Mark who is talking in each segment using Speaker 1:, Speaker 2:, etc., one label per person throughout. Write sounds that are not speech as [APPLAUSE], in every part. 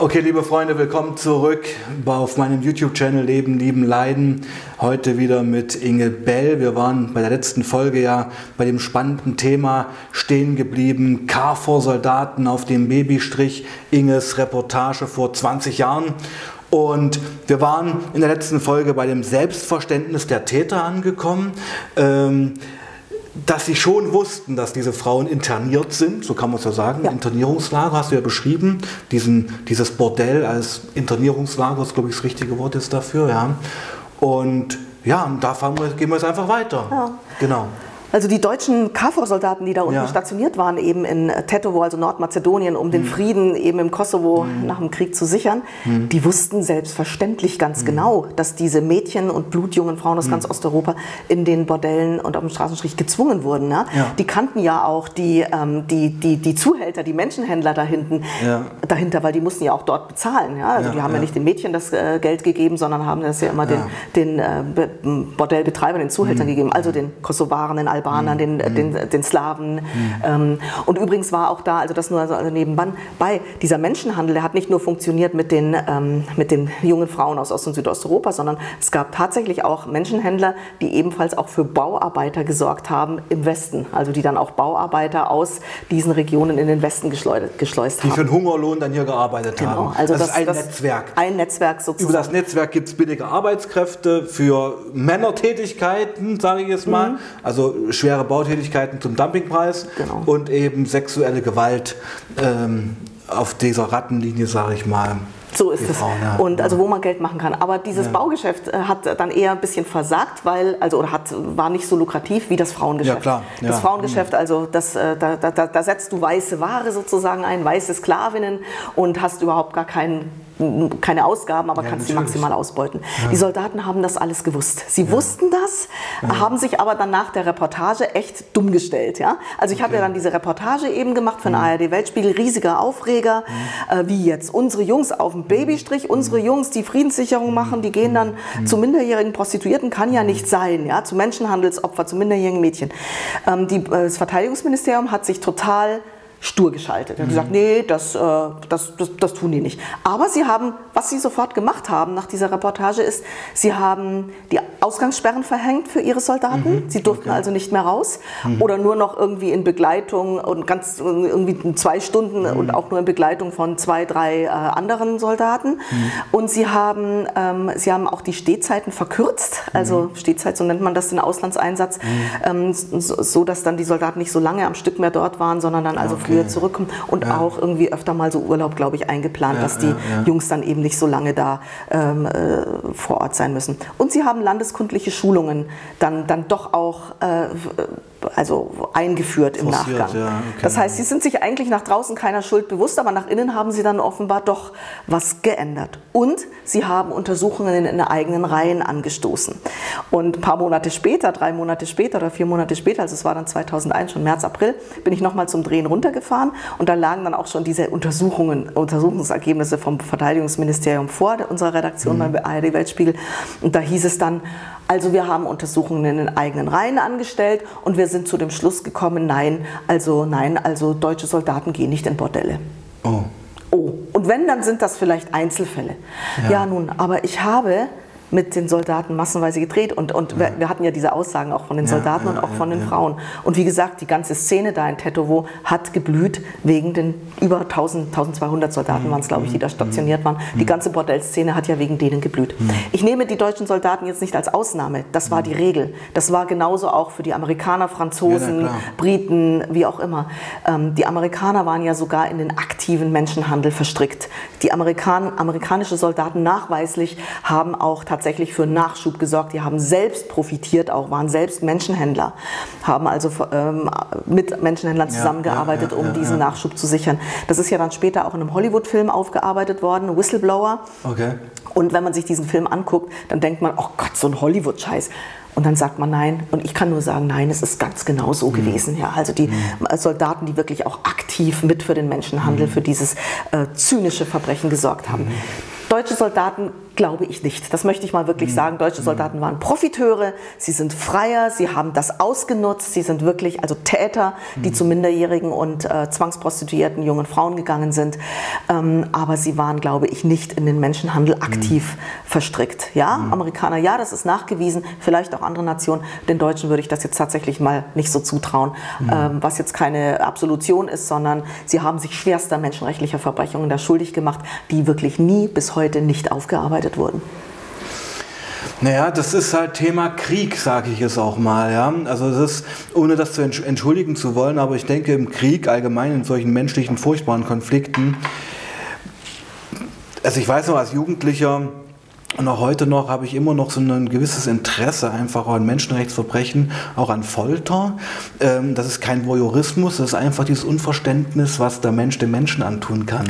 Speaker 1: Okay, liebe Freunde, willkommen zurück auf meinem YouTube-Channel Leben, Lieben, Leiden. Heute wieder mit Inge Bell. Wir waren bei der letzten Folge ja bei dem spannenden Thema stehen geblieben. KFOR-Soldaten auf dem Babystrich. Inges Reportage vor 20 Jahren. Und wir waren in der letzten Folge bei dem Selbstverständnis der Täter angekommen. Ähm, dass sie schon wussten, dass diese Frauen interniert sind, so kann man es ja sagen. Ja. Internierungslager hast du ja beschrieben. Diesen, dieses Bordell als Internierungslager ist, glaube ich, das richtige Wort ist dafür. Ja. Und ja, und da wir, gehen wir jetzt einfach weiter. Ja.
Speaker 2: Genau. Also die deutschen KFOR-Soldaten, die da unten ja. stationiert waren, eben in Tetovo, also Nordmazedonien, um mhm. den Frieden eben im Kosovo mhm. nach dem Krieg zu sichern, mhm. die wussten selbstverständlich ganz mhm. genau, dass diese Mädchen und blutjungen Frauen aus mhm. ganz Osteuropa in den Bordellen und auf dem Straßenstrich gezwungen wurden. Ne? Ja. Die kannten ja auch die, ähm, die, die, die Zuhälter, die Menschenhändler da hinten, ja. dahinter, weil die mussten ja auch dort bezahlen. Ja? Also die haben ja. nicht den Mädchen das äh, Geld gegeben, sondern haben das ja immer den, den äh, Bordellbetreibern, den Zuhältern gegeben, also den Kosovaren, den Albanern, mhm. den, mhm. den, den Slawen. Mhm. Ähm, und übrigens war auch da, also das nur also nebenbei, bei dieser Menschenhandel, der hat nicht nur funktioniert mit den, ähm, mit den jungen Frauen aus Ost- und Südosteuropa, sondern es gab tatsächlich auch Menschenhändler, die ebenfalls auch für Bauarbeiter gesorgt haben im Westen. Also die dann auch Bauarbeiter aus diesen Regionen in den Westen geschleust,
Speaker 1: haben. Die für den Hungerlohn dann hier gearbeitet genau. haben.
Speaker 2: Also das, das ist ein das Netzwerk.
Speaker 1: Ein Netzwerk sozusagen. Über das Netzwerk gibt es billige Arbeitskräfte für Männertätigkeiten, sage ich jetzt mal. Mhm. Also schwere Bautätigkeiten zum Dumpingpreis genau. und eben sexuelle Gewalt ähm, auf dieser Rattenlinie, sage ich mal.
Speaker 2: So ist es. Und also wo man Geld machen kann. Aber dieses ja. Baugeschäft äh, hat dann eher ein bisschen versagt, weil, also oder hat, war nicht so lukrativ wie das Frauengeschäft. Ja, klar. Ja. Das Frauengeschäft, mhm. also das, äh, da, da, da setzt du weiße Ware sozusagen ein, weiße Sklavinnen und hast überhaupt gar keinen keine Ausgaben, aber ja, kannst sie maximal ausbeuten. Ja. Die Soldaten haben das alles gewusst. Sie ja. wussten das, haben sich aber dann nach der Reportage echt dumm gestellt. Ja? Also ich okay. habe ja dann diese Reportage eben gemacht für den mhm. ARD Weltspiegel, riesiger Aufreger, mhm. äh, wie jetzt unsere Jungs auf dem Babystrich, mhm. unsere Jungs, die Friedenssicherung machen, die gehen dann zu minderjährigen Prostituierten, kann ja nicht sein, ja? zu Menschenhandelsopfer, zu minderjährigen Mädchen. Ähm, die, äh, das Verteidigungsministerium hat sich total stur geschaltet. Er hat gesagt, nee, das, äh, das, das, das, tun die nicht. Aber sie haben, was sie sofort gemacht haben nach dieser Reportage ist, sie haben die Ausgangssperren verhängt für ihre Soldaten. Mhm. Sie durften okay. also nicht mehr raus mhm. oder nur noch irgendwie in Begleitung und ganz irgendwie zwei Stunden mhm. und auch nur in Begleitung von zwei, drei äh, anderen Soldaten. Mhm. Und sie haben, ähm, sie haben auch die Stehzeiten verkürzt, also mhm. Stehzeit, so nennt man das den Auslandseinsatz, mhm. ähm, so, so, dass dann die Soldaten nicht so lange am Stück mehr dort waren, sondern dann also okay früher zurückkommen und ja. auch irgendwie öfter mal so Urlaub, glaube ich, eingeplant, ja, dass die Jungs dann eben nicht so lange da ähm, äh, vor Ort sein müssen. Und sie haben landeskundliche Schulungen dann, dann doch auch äh, also eingeführt im Forciert, Nachgang. Ja, okay. Das heißt, sie sind sich eigentlich nach draußen keiner Schuld bewusst, aber nach innen haben sie dann offenbar doch was geändert. Und sie haben Untersuchungen in, eigenen Reihen angestoßen. Und ein paar Monate später, drei Monate später oder vier Monate später, also es war dann 2001, schon März, April, bin ich nochmal zum Drehen runtergefahren und da lagen dann auch schon diese Untersuchungen, Untersuchungsergebnisse vom Verteidigungsministerium vor unserer Redaktion mhm. beim ARD Weltspiegel. Und da hieß es dann, also wir haben Untersuchungen in den eigenen Reihen angestellt und wir sind zu dem Schluss gekommen, nein, also nein, also deutsche Soldaten gehen nicht in Bordelle. Oh. Oh. Und wenn, dann sind das vielleicht Einzelfälle. Ja, ja nun, aber ich habe mit den Soldaten massenweise gedreht. Und, und ja. wir, wir, hatten ja diese Aussagen auch von den Soldaten ja, und auch von den Frauen. Und wie gesagt, die ganze Szene da in Tetovo hat geblüht wegen den über 1000, 1200 Soldaten mhm. waren es, glaube ich, die da mhm. stationiert waren. Die mhm. ganze Bordellszene hat ja wegen denen geblüht. Ich nehme die deutschen Soldaten jetzt nicht als Ausnahme. Das war die Regel. Das war genauso auch für die Amerikaner, Franzosen, Briten, wie auch immer. Ähm, die Amerikaner waren ja sogar in den aktiven Menschenhandel verstrickt. Die Amerikan amerikanische Soldaten nachweislich haben auch tatsächlich tatsächlich für Nachschub gesorgt. Die haben selbst profitiert auch, waren selbst Menschenhändler, haben also ähm, mit Menschenhändlern zusammengearbeitet, ja, ja, ja, um diesen Nachschub zu sichern. Das ist ja dann später auch in einem Hollywood-Film aufgearbeitet worden, Whistleblower. Okay. Und wenn man sich diesen Film anguckt, dann denkt man, oh Gott, so ein Hollywood-Scheiß. Und dann sagt man nein. Und ich kann nur sagen, nein, es ist ganz genau so mhm. gewesen. Ja, also die mhm. Soldaten, die wirklich auch aktiv mit für den Menschenhandel, mhm. für dieses äh, zynische Verbrechen gesorgt haben. Deutsche Soldaten glaube ich nicht. Das möchte ich mal wirklich mhm. sagen. Deutsche Soldaten waren Profiteure, sie sind Freier, sie haben das ausgenutzt, sie sind wirklich also Täter, die mhm. zu minderjährigen und äh, zwangsprostituierten jungen Frauen gegangen sind. Ähm, aber sie waren, glaube ich, nicht in den Menschenhandel aktiv mhm. verstrickt. Ja, mhm. Amerikaner, ja, das ist nachgewiesen, vielleicht auch andere Nationen. Den Deutschen würde ich das jetzt tatsächlich mal nicht so zutrauen, ähm, was jetzt keine Absolution ist, sondern sie haben sich schwerster menschenrechtlicher Verbrechungen da schuldig gemacht, die wirklich nie bis heute nicht aufgearbeitet wurden?
Speaker 1: Naja, das ist halt Thema Krieg, sage ich es auch mal. Ja? Also das ist, ohne das zu entschuldigen zu wollen, aber ich denke im Krieg allgemein in solchen menschlichen furchtbaren Konflikten, also ich weiß noch als Jugendlicher, und auch heute noch habe ich immer noch so ein gewisses Interesse einfach an Menschenrechtsverbrechen, auch an Folter. Ähm, das ist kein Voyeurismus, das ist einfach dieses Unverständnis, was der Mensch dem Menschen antun kann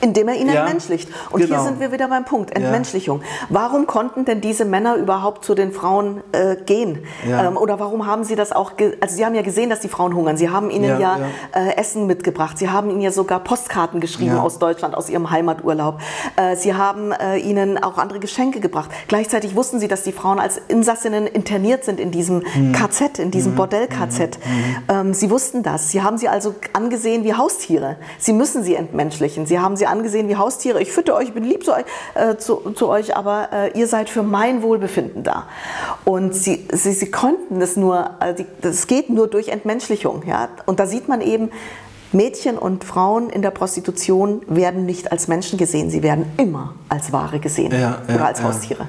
Speaker 2: indem er ihn ja, entmenschlicht. Und genau. hier sind wir wieder beim Punkt, Entmenschlichung. Ja. Warum konnten denn diese Männer überhaupt zu den Frauen äh, gehen? Ja. Ähm, oder warum haben sie das auch, also sie haben ja gesehen, dass die Frauen hungern. Sie haben ihnen ja, äh, Essen mitgebracht. Sie haben ihnen ja sogar Postkarten geschrieben aus Deutschland, aus ihrem Heimaturlaub. Äh, sie haben äh, ihnen auch andere Geschenke gebracht. Gleichzeitig wussten sie, dass die Frauen als Insassinnen interniert sind in diesem mhm. KZ, in diesem mhm. Bordell-KZ. Mhm. Ähm, sie wussten das. Sie haben sie also angesehen wie Haustiere. Sie müssen sie entmenschlichen. Sie haben sie angesehen wie Haustiere. Ich fütter euch, ich bin lieb zu, äh, zu, zu euch, aber äh, ihr seid für mein Wohlbefinden da. Und sie, sie, sie konnten das nur, also das geht nur durch Entmenschlichung. Ja? Und da sieht man eben, Mädchen und Frauen in der Prostitution werden nicht als Menschen gesehen, sie werden immer als Ware gesehen ja, ja, oder als Haustiere.
Speaker 1: Ja,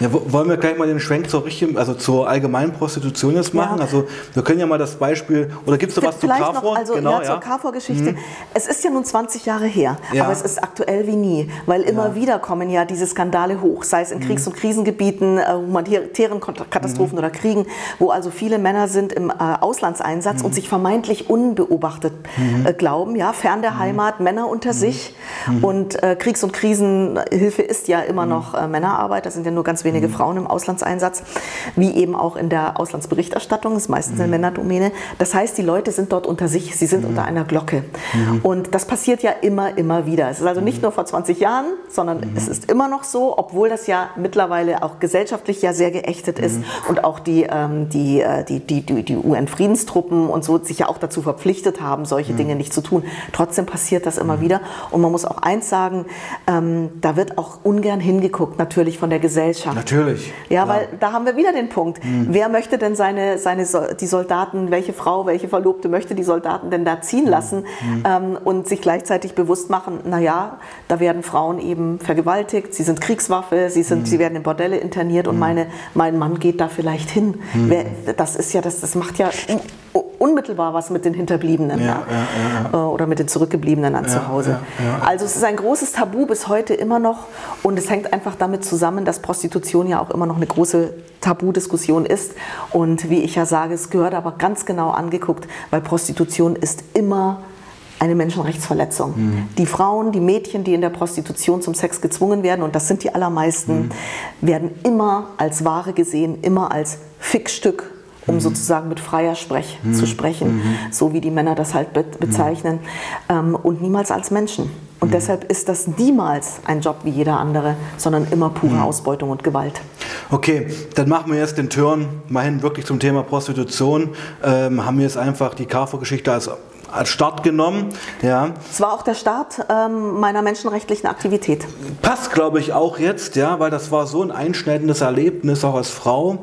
Speaker 1: wollen wir gleich mal den Schwenk zur, richtigen, also zur allgemeinen Prostitution jetzt machen? Ja. Also wir können ja mal das Beispiel, oder gibt es da was zu
Speaker 2: Carfor? Noch, also genau, ja, zur Carfor-Geschichte. Mhm. Es ist ja nun 20 Jahre her, ja. aber es ist aktuell wie nie, weil immer wieder kommen ja diese Skandale hoch, sei es in mhm. Kriegs- und Krisengebieten, äh, humanitären Katastrophen mhm. oder Kriegen, wo also viele Männer sind im äh, Auslandseinsatz mhm. und sich vermeintlich unbeobachtet mhm. äh, glauben, ja, fern der mhm. Heimat, Männer unter sich und äh, Kriegs- und Krisenhilfe ist ja immer noch äh, Männerarbeit, das sind ja nur ganz wenige wenige mhm. Frauen im Auslandseinsatz, wie eben auch in der Auslandsberichterstattung, das ist meistens mhm. eine Männerdomäne. Das heißt, die Leute sind dort unter sich, sie sind mhm. unter einer Glocke. Mhm. Und das passiert ja immer, immer wieder. Es ist also nicht mhm. nur vor 20 Jahren, sondern mhm. es ist immer noch so, obwohl das ja mittlerweile auch gesellschaftlich ja sehr geächtet ist und auch die, ähm, die, äh, die, die, die, die UN-Friedenstruppen und so sich ja auch dazu verpflichtet haben, solche Dinge nicht zu tun. Trotzdem passiert das immer wieder. Und man muss auch eins sagen, ähm, da wird auch ungern hingeguckt, natürlich von der Gesellschaft.
Speaker 1: Natürlich.
Speaker 2: Ja, weil da haben wir wieder den Punkt. Mhm. Wer möchte denn seine, seine, die Soldaten, welche Frau, welche Verlobte möchte die Soldaten denn da ziehen hm. lassen mhm. ähm, und sich gleichzeitig bewusst machen, naja, da werden Frauen eben vergewaltigt, sie sind Kriegswaffe, sie, sind, mhm. sie werden in Bordelle interniert und hm. meine, mein Mann geht da vielleicht hin. Wer, das ist ja, das, das macht ja unmittelbar was mit den Hinterbliebenen ja, ja, ja, oder mit den Zurückgebliebenen an zu Hause. Also es ist ein großes Tabu bis heute immer noch und es hängt einfach damit zusammen, dass Prostitution ja auch immer noch eine große Tabudiskussion ist und wie ich ja sage, es gehört aber ganz genau angeguckt, weil Prostitution ist immer eine Menschenrechtsverletzung. Mhm. Die Frauen, die Mädchen, die in der Prostitution zum Sex gezwungen werden, und das sind die allermeisten, mhm. werden immer als Ware gesehen, immer als Fixstück um mhm. sozusagen mit freier Sprech mhm. zu sprechen, mhm. so wie die Männer das halt be bezeichnen, ähm, und niemals als Menschen. Und mhm. deshalb ist das niemals ein Job wie jeder andere, sondern immer pure mhm. Ausbeutung und Gewalt.
Speaker 1: Okay, dann machen wir jetzt den Turn mal hin wirklich zum Thema Prostitution. Ähm, haben wir jetzt einfach die Carrefour-Geschichte als als Start genommen. Ja.
Speaker 2: Es war auch der Start ähm, meiner menschenrechtlichen Aktivität.
Speaker 1: Passt, glaube ich, auch jetzt, ja, weil das war so ein einschneidendes Erlebnis, auch als Frau.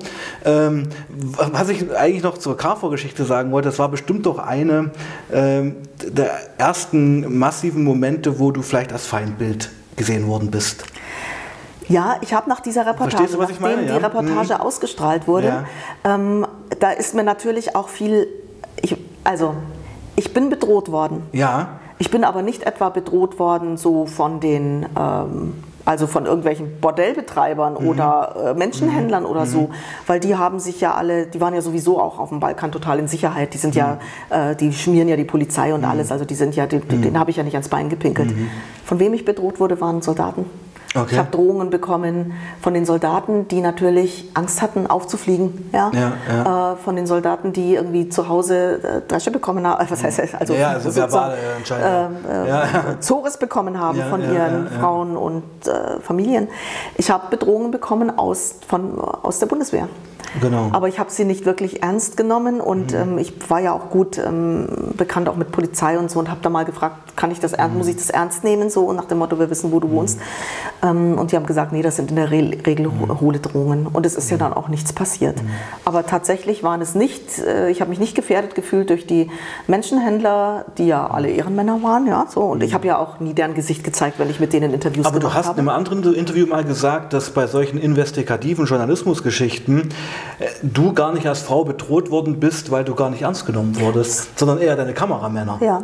Speaker 1: Ähm, was ich eigentlich noch zur KV-Geschichte sagen wollte, das war bestimmt doch eine ähm, der ersten massiven Momente, wo du vielleicht als Feindbild gesehen worden bist.
Speaker 2: Ja, ich habe nach dieser Reportage, du, nachdem meine, ja? die Reportage mhm. ausgestrahlt wurde, ja. ähm, da ist mir natürlich auch viel, ich, also ich bin bedroht worden.
Speaker 1: Ja.
Speaker 2: Ich bin aber nicht etwa bedroht worden so von den, ähm, also von irgendwelchen Bordellbetreibern mhm. oder äh, Menschenhändlern mhm. oder so, mhm. weil die haben sich ja alle, die waren ja sowieso auch auf dem Balkan total in Sicherheit. Die sind mhm. ja, äh, die schmieren ja die Polizei und mhm. alles, also die sind ja, die, mhm. denen habe ich ja nicht ans Bein gepinkelt. Von wem ich bedroht wurde, waren Soldaten. Okay. Ich habe Drohungen bekommen von den Soldaten, die natürlich Angst hatten, aufzufliegen. Ja? ja, ja. Äh, von den Soldaten, die irgendwie zu Hause äh, Dresche bekommen haben, was heißt also, ja, also verbale Entscheidungen. Äh, ja, Zores bekommen haben von ihren Frauen und äh, Familien. Ich habe Bedrohungen bekommen aus, von, aus der Bundeswehr. Genau. Aber ich habe sie nicht wirklich ernst genommen und mhm. ähm, ich war ja auch gut ähm, bekannt auch mit Polizei und so und habe da mal gefragt, kann ich das ernst, mhm. muss ich das ernst nehmen so nach dem Motto, wir wissen, wo du mhm. wohnst. Ähm, und die haben gesagt, nee, das sind in der Re Regel mhm. hohle Drohungen und es ist ja mhm. dann auch nichts passiert. Mhm. Aber tatsächlich waren es nicht, äh, ich habe mich nicht gefährdet gefühlt durch die Menschenhändler, die ja alle Ehrenmänner waren, ja, so und ich habe ja auch nie deren Gesicht gezeigt, wenn ich mit denen Interviews
Speaker 1: Aber gemacht habe. Aber du hast in einem anderen Interview mal gesagt, dass bei solchen investigativen Journalismusgeschichten du gar nicht als Frau bedroht worden bist, weil du gar nicht ernst genommen wurdest, sondern eher deine Kameramänner.
Speaker 2: Ja,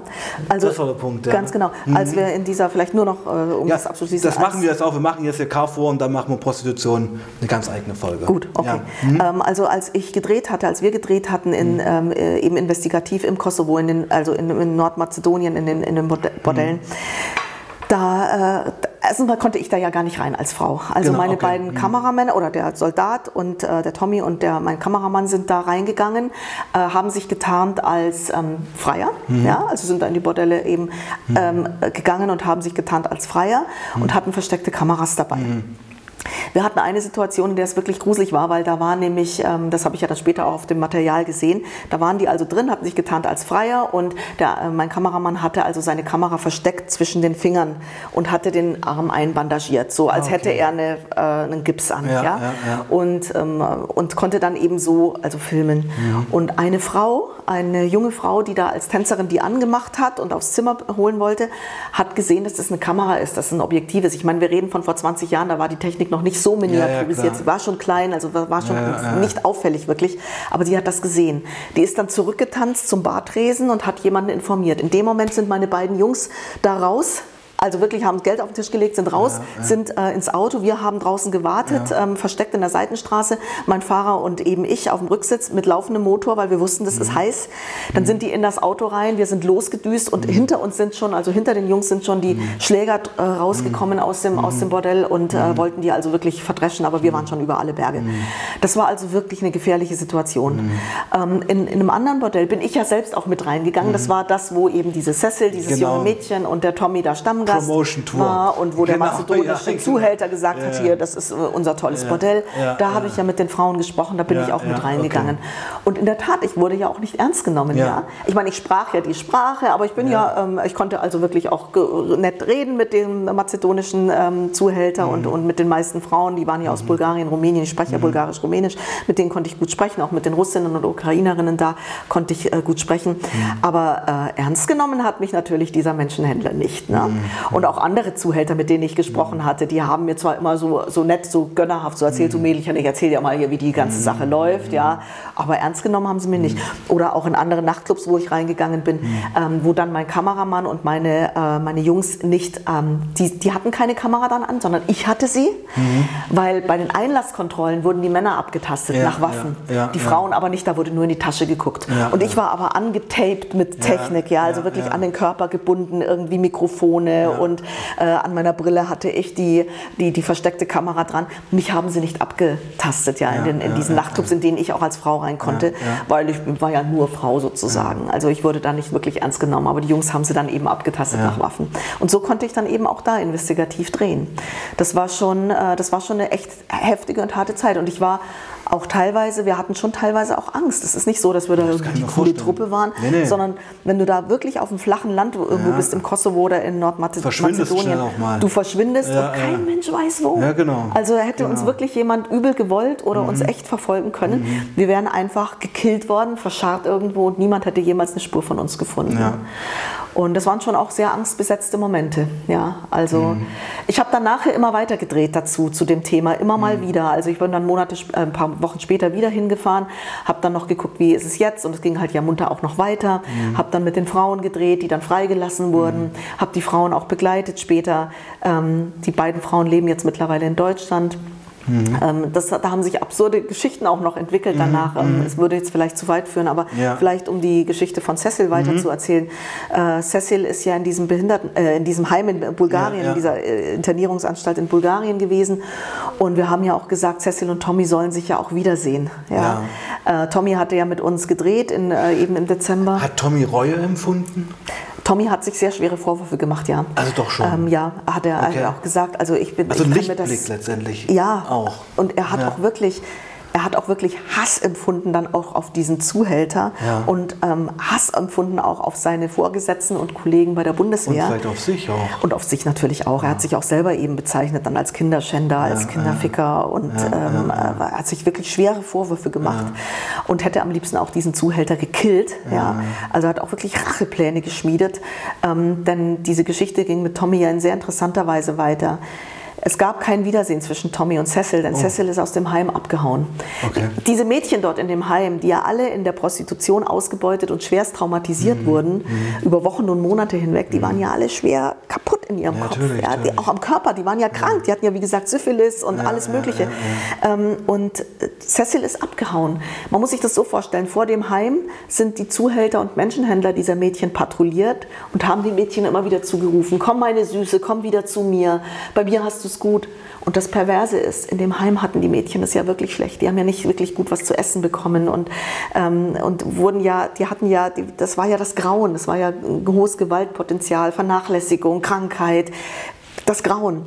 Speaker 2: also das war der Punkt. Ja. Ganz genau. Mhm. Als wir in dieser, vielleicht nur noch, äh, um
Speaker 1: ja, das abzuschließen. Das machen wir jetzt auch. Wir machen jetzt hier Carrefour und dann machen wir Prostitution eine ganz eigene Folge.
Speaker 2: Gut, okay. Ja. Mhm. Ähm, also als ich gedreht hatte, als wir gedreht hatten, in, mhm. ähm, äh, eben investigativ im Kosovo, in den, also in, in Nordmazedonien, in den, in den Bordellen, mhm da, äh, erstens konnte ich da ja gar nicht rein als Frau. Also genau, meine okay. beiden mhm. Kameramänner oder der Soldat und äh, der Tommy und der, mein Kameramann sind da reingegangen, äh, haben sich getarnt als ähm, Freier, mhm. ja, also sind da in die Bordelle eben mhm. ähm, gegangen und haben sich getarnt als Freier und mhm. hatten versteckte Kameras dabei. Wir hatten eine Situation, in der es wirklich gruselig war, weil da war nämlich, ähm, das habe ich ja dann später auch auf dem Material gesehen, da waren die also drin, hatten sich getarnt als Freier und der, äh, mein Kameramann hatte also seine Kamera versteckt zwischen den Fingern und hatte den Arm einbandagiert, so als ah, okay. hätte er eine, äh, einen Gips an. Ja, ja? ja, ja. Und, ähm, und konnte dann eben so also filmen. Mhm. Und eine Frau, eine junge Frau, die da als Tänzerin die angemacht hat und aufs Zimmer holen wollte, hat gesehen, dass das eine Kamera ist, dass es ein Objektiv ist. Ich meine, wir reden von vor 20 Jahren, da war die Technik noch nicht so miniaturisiert. Ja, sie war schon klein, also war schon ja, nicht auffällig wirklich. Aber sie hat das gesehen. Die ist dann zurückgetanzt zum Bartresen und hat jemanden informiert. In dem Moment sind meine beiden Jungs da raus also wirklich haben Geld auf den Tisch gelegt, sind raus, ja, ja. sind äh, ins Auto. Wir haben draußen gewartet, ja. ähm, versteckt in der Seitenstraße. Mein Fahrer und eben ich auf dem Rücksitz mit laufendem Motor, weil wir wussten, das mhm. ist heiß. Dann mhm. sind die in das Auto rein, wir sind losgedüst und mhm. hinter uns sind schon, also hinter den Jungs sind schon die mhm. Schläger äh, rausgekommen mhm. aus dem, aus dem mhm. Bordell und äh, wollten die also wirklich verdreschen, aber wir waren schon über alle Berge. Das war also wirklich eine gefährliche Situation. Ähm, in, in, einem anderen Bordell bin ich ja selbst auch mit reingegangen. Das war das, wo eben diese Cecil, dieses genau. junge Mädchen und der Tommy da stammen
Speaker 1: Tour.
Speaker 2: war und wo der genau, mazedonische ja, Zuhälter gesagt ja, hat, hier, das ist äh, unser tolles Modell. da habe ich ja mit den Frauen gesprochen, da bin ich auch mit reingegangen. Okay. Und in der Tat, ich wurde ja auch nicht ernst genommen. Ja. Ich meine, ich sprach ja die Sprache, aber ich bin ja, ähm, ich konnte also wirklich auch nett reden mit dem mazedonischen ähm, Zuhälter mhm. und, und mit den meisten Frauen, die waren ja aus mhm. Bulgarien, Rumänien, ich spreche ja mhm. bulgarisch, rumänisch, mit denen konnte ich gut sprechen, auch mit den Russinnen und Ukrainerinnen da konnte ich äh, gut sprechen. Mhm. Aber äh, ernst genommen hat mich natürlich dieser Menschenhändler nicht. Ne? Mhm. Und auch andere Zuhälter, mit denen ich gesprochen mhm. hatte, die haben mir zwar immer so, so nett, so gönnerhaft so erzählt, so mhm. Mädelchen, ich erzähle dir mal hier, wie die ganze mhm. Sache läuft, ja, aber ernst genommen haben sie mir nicht. Oder auch in andere Nachtclubs, wo ich reingegangen bin, ähm, wo dann mein Kameramann und meine, äh, meine Jungs nicht, ähm, die, die hatten keine Kamera dann an, sondern ich hatte sie, mhm. weil bei den Einlasskontrollen wurden die Männer abgetastet ja, nach Waffen, ja, ja, die Frauen aber nicht, da wurde nur in die Tasche geguckt. und ich war aber angetaped mit Technik, ja, also wirklich an den Körper gebunden, irgendwie Mikrofone und äh, an meiner Brille hatte ich die, die, die versteckte Kamera dran. Mich haben sie nicht abgetastet, ja, in, den, in diesen Nachtclubs, in denen ich auch als Frau rein konnte, weil ich war ja nur Frau sozusagen. Also ich wurde da nicht wirklich ernst genommen, aber die Jungs haben sie dann eben abgetastet nach Waffen. Und so konnte ich dann eben auch da investigativ drehen. Das war schon, äh, das war schon eine echt heftige und harte Zeit. Und ich war auch teilweise, wir hatten schon teilweise auch Angst. Es ist nicht so, dass wir da das die coole Truppe waren, nee, nee. sondern wenn du da wirklich auf dem flachen Land irgendwo ja. bist, im Kosovo oder in Nordmazedonien, du verschwindest ja, und kein. Mensch weiß wo.
Speaker 1: Genau.
Speaker 2: Also hätte genau. uns wirklich jemand übel gewollt oder mhm. uns echt verfolgen können. Mhm. Wir wären einfach gekillt worden, verscharrt irgendwo und niemand hätte jemals eine Spur von uns gefunden. Und das waren schon auch sehr angstbesetzte Momente. Ja, also mhm. ich habe dann nachher immer weiter gedreht dazu, zu dem Thema, immer mal mhm. wieder. Also ich bin dann Monate, äh, ein paar Wochen später wieder hingefahren, habe dann noch geguckt, wie ist es jetzt und es ging halt ja munter auch noch weiter. Mhm. Habe dann mit den Frauen gedreht, die dann freigelassen wurden, mhm. habe die Frauen auch begleitet später. Ähm, die beiden Frauen leben jetzt mittlerweile in Deutschland. Mhm. Ähm, das, da haben sich absurde Geschichten auch noch entwickelt danach. Mhm. Ähm, es würde jetzt vielleicht zu weit führen, aber ja. vielleicht um die Geschichte von Cecil weiter mhm. zu erzählen. Äh, Cecil ist ja in diesem Behinderten, äh, in diesem Heim in Bulgarien, ja, ja. in dieser äh, Internierungsanstalt in Bulgarien gewesen. Und wir haben ja auch gesagt, Cecil und Tommy sollen sich ja auch wiedersehen. Ja. Äh, Tommy hatte ja mit uns gedreht, in, äh, eben im Dezember.
Speaker 1: Hat Tommy Reue empfunden?
Speaker 2: Tommy hat sich sehr schwere Vorwürfe gemacht, ja.
Speaker 1: Also doch schon. Ähm,
Speaker 2: ja, hat er okay. auch gesagt. Also ich bin.
Speaker 1: Also
Speaker 2: ich
Speaker 1: Lichtblick das, letztendlich.
Speaker 2: Ja. Auch. Und er hat ja. auch wirklich er hat auch wirklich Hass empfunden dann auch auf diesen Zuhälter ja. und ähm, Hass empfunden auch auf seine Vorgesetzten und Kollegen bei der Bundeswehr.
Speaker 1: Und vielleicht auf sich auch.
Speaker 2: Und auf sich natürlich auch. Ja. Er hat sich auch selber eben bezeichnet dann als Kinderschänder, ja, als Kinderficker und ähm, er hat sich wirklich schwere Vorwürfe gemacht und hätte am liebsten auch diesen Zuhälter gekillt. Ja. Also hat auch wirklich Rachepläne geschmiedet, ähm, denn diese Geschichte ging mit Tommy ja in sehr interessanter Weise weiter. Es gab kein Wiedersehen zwischen Tommy und Cecil, denn oh. Cecil ist aus dem Heim abgehauen. Okay. Diese Mädchen dort in dem Heim, die ja alle in der Prostitution ausgebeutet und schwerst traumatisiert mhm. wurden, mhm. über Wochen und Monate hinweg, die mhm. waren ja alle schwer kaputt in ihrem ja, Kopf. Natürlich, ja, die, auch am Körper, die waren ja krank, die hatten ja wie gesagt Syphilis und ja, alles Mögliche. Ähm, und äh, Cecil ist abgehauen. Man muss sich das so vorstellen, vor dem Heim sind die Zuhälter und Menschenhändler dieser Mädchen patrouilliert und haben die Mädchen immer wieder zugerufen, komm meine Süße, komm wieder zu mir, bei mir hast du es gut. Und das Perverse ist, in dem Heim hatten die Mädchen es ja wirklich schlecht. Die haben ja nicht wirklich gut was zu essen bekommen und, ähm, und wurden ja, die hatten ja, die, das war ja das Grauen, das war ja ein hohes Gewaltpotenzial, Vernachlässigung, Krankheit, das Grauen.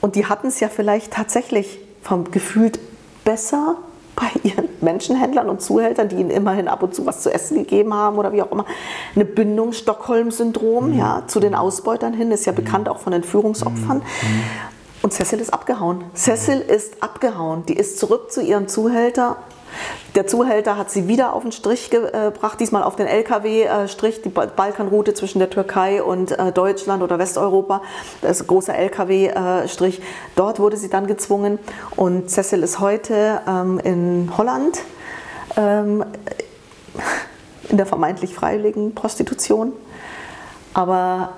Speaker 2: Und die hatten es ja vielleicht tatsächlich vom gefühlt besser bei ihren [LAUGHS] Menschenhändlern und Zuhältern, die ihnen immerhin ab und zu was zu essen gegeben haben oder wie auch immer. Eine Bindung Stockholm-Syndrom mhm. ja, zu den Ausbeutern hin, ist ja mhm. bekannt auch von Entführungsopfern. Mhm. Und Cecil ist abgehauen. Cecil ist abgehauen. Die ist zurück zu ihrem Zuhälter. Der Zuhälter hat sie wieder auf den Strich gebracht, diesmal auf den LKW-Strich, die Balkanroute zwischen der Türkei und äh, Deutschland oder Westeuropa, das große LKW-Strich. Dort wurde sie dann gezwungen und Cecil ist heute ähm, in Holland ähm, in der vermeintlich freiwilligen Prostitution. Aber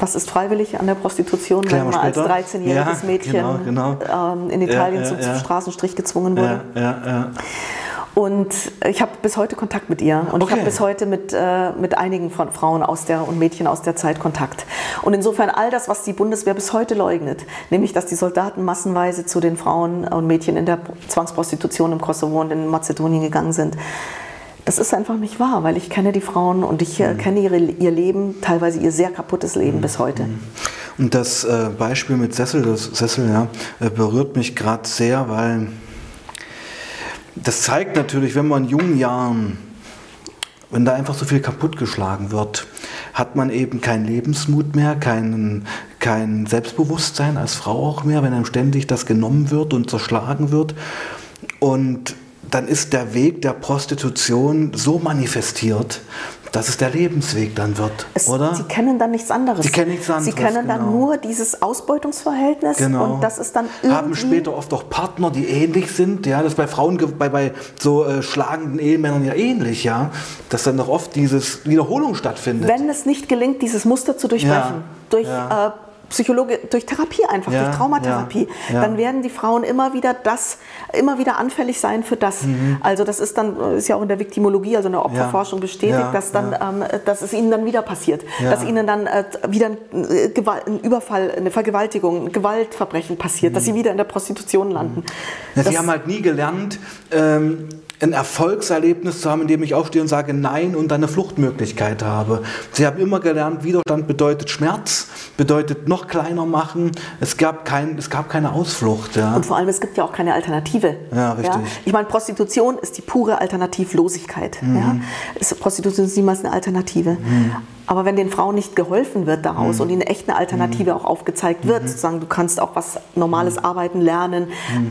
Speaker 2: was ist freiwillig an der Prostitution, wenn man als 13-jähriges ja, Mädchen genau, genau. Ähm, in Italien ja, ja, zum Straßenstrich gezwungen wurde? Und ich habe bis heute Kontakt mit ihr. Und okay. ich habe bis heute mit, äh, mit einigen von Frauen aus der und Mädchen aus der Zeit Kontakt. Und insofern all das, was die Bundeswehr bis heute leugnet, nämlich dass die Soldaten massenweise zu den Frauen und Mädchen in der Zwangsprostitution im Kosovo und in Mazedonien gegangen sind, das ist einfach nicht wahr, weil ich kenne die Frauen und ich äh, mhm. kenne ihre, ihr Leben, teilweise ihr sehr kaputtes Leben mhm. bis heute. Mhm.
Speaker 1: Und das äh, Beispiel mit Sessel, das Sessel ja, äh, berührt mich gerade sehr, weil das zeigt natürlich, wenn man in jungen Jahren, wenn da einfach so viel kaputtgeschlagen wird, hat man eben keinen Lebensmut mehr, keinen, kein Selbstbewusstsein als Frau auch mehr, wenn einem ständig das genommen wird und zerschlagen wird. Und dann ist der Weg der Prostitution so manifestiert, dass es der Lebensweg dann wird, es, oder?
Speaker 2: Sie kennen dann nichts anderes.
Speaker 1: Sie kennen nichts anderes.
Speaker 2: Sie kennen genau. dann nur dieses Ausbeutungsverhältnis
Speaker 1: genau.
Speaker 2: und das ist dann
Speaker 1: irgendwie haben später oft auch Partner, die ähnlich sind. Ja, das ist bei Frauen, bei, bei so äh, schlagenden Ehemännern ja ähnlich, ja, dass dann noch oft dieses Wiederholung stattfindet.
Speaker 2: Wenn es nicht gelingt, dieses Muster zu durchbrechen ja. durch ja. Äh, Psychologe, durch Therapie einfach, ja, durch Traumatherapie, ja, ja. dann werden die Frauen immer wieder das, immer wieder anfällig sein für das. Mhm. Also das ist dann, ist ja auch in der Viktimologie, also in der Opferforschung bestätigt, dass dann, ähm, dass es ihnen dann wieder passiert, dass ihnen dann äh, wieder ein, äh, ein, Überfall, eine Vergewaltigung, ein Gewaltverbrechen passiert, mhm. dass sie wieder in der Prostitution landen.
Speaker 1: Mhm. sie haben halt nie gelernt, ähm, ein Erfolgserlebnis zu haben, in dem ich aufstehe und sage Nein und eine Fluchtmöglichkeit habe. Sie haben immer gelernt, Widerstand bedeutet Schmerz, bedeutet noch kleiner machen. Es gab, kein, es gab keine Ausflucht. Ja.
Speaker 2: Und vor allem, es gibt ja auch keine Alternative.
Speaker 1: Ja, richtig. Ja?
Speaker 2: Ich meine, Prostitution ist die pure Alternativlosigkeit. Mhm. Ja? Prostitution ist niemals eine Alternative. Mhm. Aber wenn den Frauen nicht geholfen wird daraus mhm. und ihnen echt eine Alternative mhm. auch aufgezeigt wird, mhm. sozusagen, du kannst auch was normales mhm. Arbeiten lernen, mhm.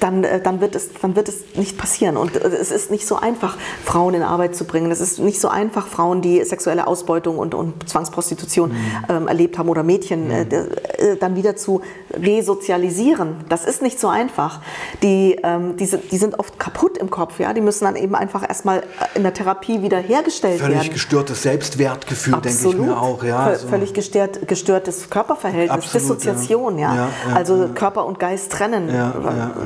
Speaker 2: dann, äh, dann, wird es, dann wird es nicht passieren. Und äh, es ist nicht so einfach, Frauen in Arbeit zu bringen. Es ist nicht so einfach, Frauen, die sexuelle Ausbeutung und, und Zwangsprostitution mhm. ähm, erlebt haben oder Mädchen, äh, äh, dann wieder zu resozialisieren. Das ist nicht so einfach. Die, ähm, die, sind, die sind oft kaputt im Kopf. Ja? Die müssen dann eben einfach erstmal in der Therapie wieder hergestellt
Speaker 1: Völlig
Speaker 2: werden.
Speaker 1: Völlig gestörtes Selbstwertgefühl denke ich mir auch. Ja,
Speaker 2: so. Völlig gestört, gestörtes Körperverhältnis, Absolut, Dissoziation, ja. ja. also Körper und Geist trennen.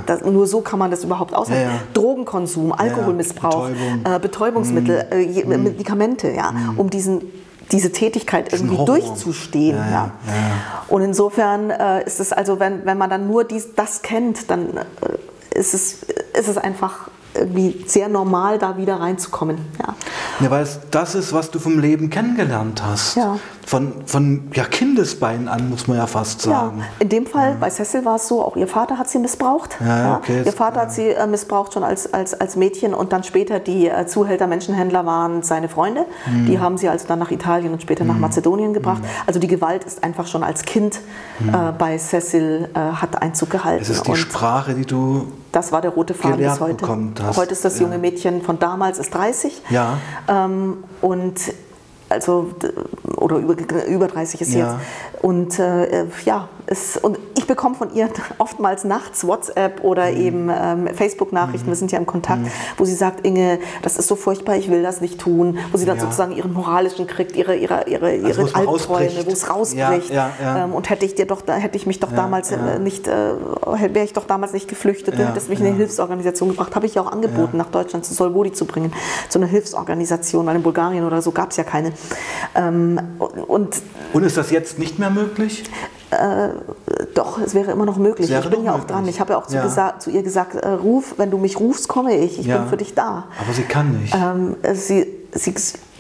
Speaker 2: Das, nur so kann man das überhaupt aushalten. Drogenkonsum, Alkoholmissbrauch, Betäubung. äh, Betäubungsmittel, mhm. äh, mhm. Medikamente, ja, mhm. um diesen diese Tätigkeit irgendwie durchzustehen. Ja, ja. Ja. Und insofern äh, ist es also, wenn, wenn man dann nur dies, das kennt, dann äh, ist, es, ist es einfach irgendwie sehr normal, da wieder reinzukommen. Ja.
Speaker 1: Ja, weil es das ist, was du vom Leben kennengelernt hast. Ja. Von, von ja, Kindesbeinen an, muss man ja fast sagen. Ja,
Speaker 2: in dem Fall, ja. bei Cecil war es so, auch ihr Vater hat sie missbraucht. Ja, okay, ihr Vater hat sie äh, missbraucht schon als, als, als Mädchen und dann später die äh, Zuhälter, Menschenhändler waren seine Freunde. Mhm. Die haben sie also dann nach Italien und später mhm. nach Mazedonien gebracht. Mhm. Also die Gewalt ist einfach schon als Kind mhm. äh, bei Cecil äh, hat Einzug gehalten.
Speaker 1: Es ist die und Sprache, die du
Speaker 2: das war der rote Faden bis heute. Heute ist das junge Mädchen von damals ist 30.
Speaker 1: Ja.
Speaker 2: Ähm, und also oder über, über 30 ist ja. jetzt. Und äh, ja, es, und ich bekomme von ihr [LAUGHS] oftmals nachts WhatsApp oder mhm. eben ähm, Facebook-Nachrichten, mhm. wir sind ja im Kontakt, mhm. wo sie sagt, Inge, das ist so furchtbar, ich will das nicht tun, wo sie dann ja. sozusagen ihren moralischen kriegt, ihre, ihre, ihre, ihre also, Albträume, wo es rausbricht. Ja, ja, ähm, und hätte ich dir doch, hätte ich mich doch damals äh, nicht, äh, wäre ich doch damals nicht geflüchtet, du hättest mich in eine Hilfsorganisation gebracht, habe ich ja auch angeboten, nach Deutschland zu Solvodi zu bringen, zu einer Hilfsorganisation, weil in Bulgarien oder so gab es ja keine. Ähm,
Speaker 1: und, und ist das jetzt nicht mehr möglich?
Speaker 2: Äh, doch, es wäre immer noch möglich. Ich bin ja auch dran. Ich habe ja auch zu, ja. Zu ihr gesagt, äh, ruf, wenn du mich rufst, komme ich. Ich ja. bin für dich da.
Speaker 1: Aber sie kann nicht.
Speaker 2: Ähm, sie, sie,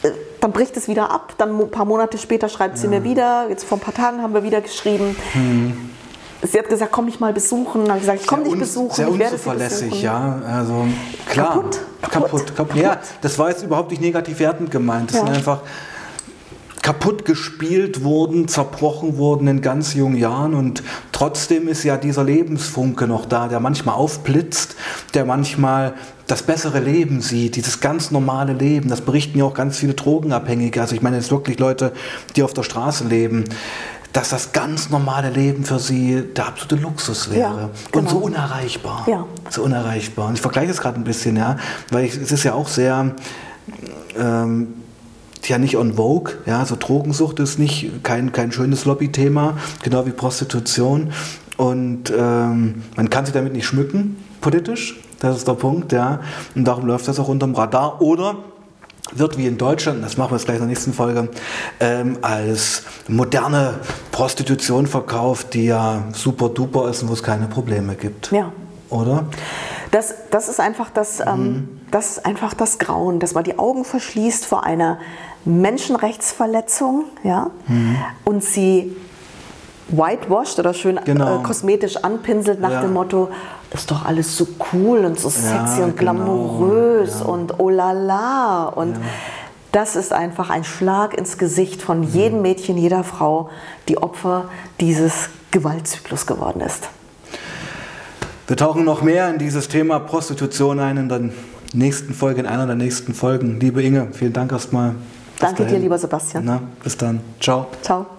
Speaker 2: äh, dann bricht es wieder ab. Dann ein paar Monate später schreibt ja. sie mir wieder. Jetzt vor ein paar Tagen haben wir wieder geschrieben. Hm. Sie hat gesagt, komm mich mal besuchen. Dann habe ich gesagt, ich komme dich besuchen.
Speaker 1: Sehr unzuverlässig, ja. Also klar.
Speaker 2: Kaputt. Kaputt.
Speaker 1: kaputt, kaputt. Ja, das war jetzt überhaupt nicht negativ wertend gemeint. Das sind einfach kaputt gespielt wurden, zerbrochen wurden in ganz jungen Jahren und trotzdem ist ja dieser Lebensfunke noch da, der manchmal aufblitzt, der manchmal das bessere Leben sieht, dieses ganz normale Leben. Das berichten ja auch ganz viele Drogenabhängige. Also ich meine jetzt wirklich Leute, die auf der Straße leben dass das ganz normale Leben für sie der absolute Luxus wäre. Ja, genau. Und so unerreichbar. Ja. So unerreichbar. Und ich vergleiche es gerade ein bisschen, ja, weil ich, es ist ja auch sehr ähm, ja nicht on vogue. Ja, also Drogensucht ist nicht kein, kein schönes Lobbythema, genau wie Prostitution. Und ähm, man kann sich damit nicht schmücken, politisch. Das ist der Punkt, ja. Und darum läuft das auch unterm Radar. Oder wird wie in Deutschland, das machen wir jetzt gleich in der nächsten Folge, ähm, als moderne Prostitution verkauft, die ja super duper ist und wo es keine Probleme gibt.
Speaker 2: Ja.
Speaker 1: Oder?
Speaker 2: Das, das, ist einfach das, ähm, mhm. das ist einfach das Grauen, dass man die Augen verschließt vor einer Menschenrechtsverletzung ja, mhm. und sie whitewashed oder schön genau. äh, kosmetisch anpinselt nach ja. dem Motto, ist doch alles so cool und so sexy ja, und genau. glamourös genau. und oh la la und das ist einfach ein Schlag ins Gesicht von mhm. jedem Mädchen, jeder Frau, die Opfer dieses Gewaltzyklus geworden ist.
Speaker 1: Wir tauchen noch mehr in dieses Thema Prostitution ein in der nächsten Folge, in einer der nächsten Folgen. Liebe Inge, vielen Dank erstmal.
Speaker 2: Danke dir, lieber Sebastian.
Speaker 1: Na, bis dann. Ciao.
Speaker 2: Ciao.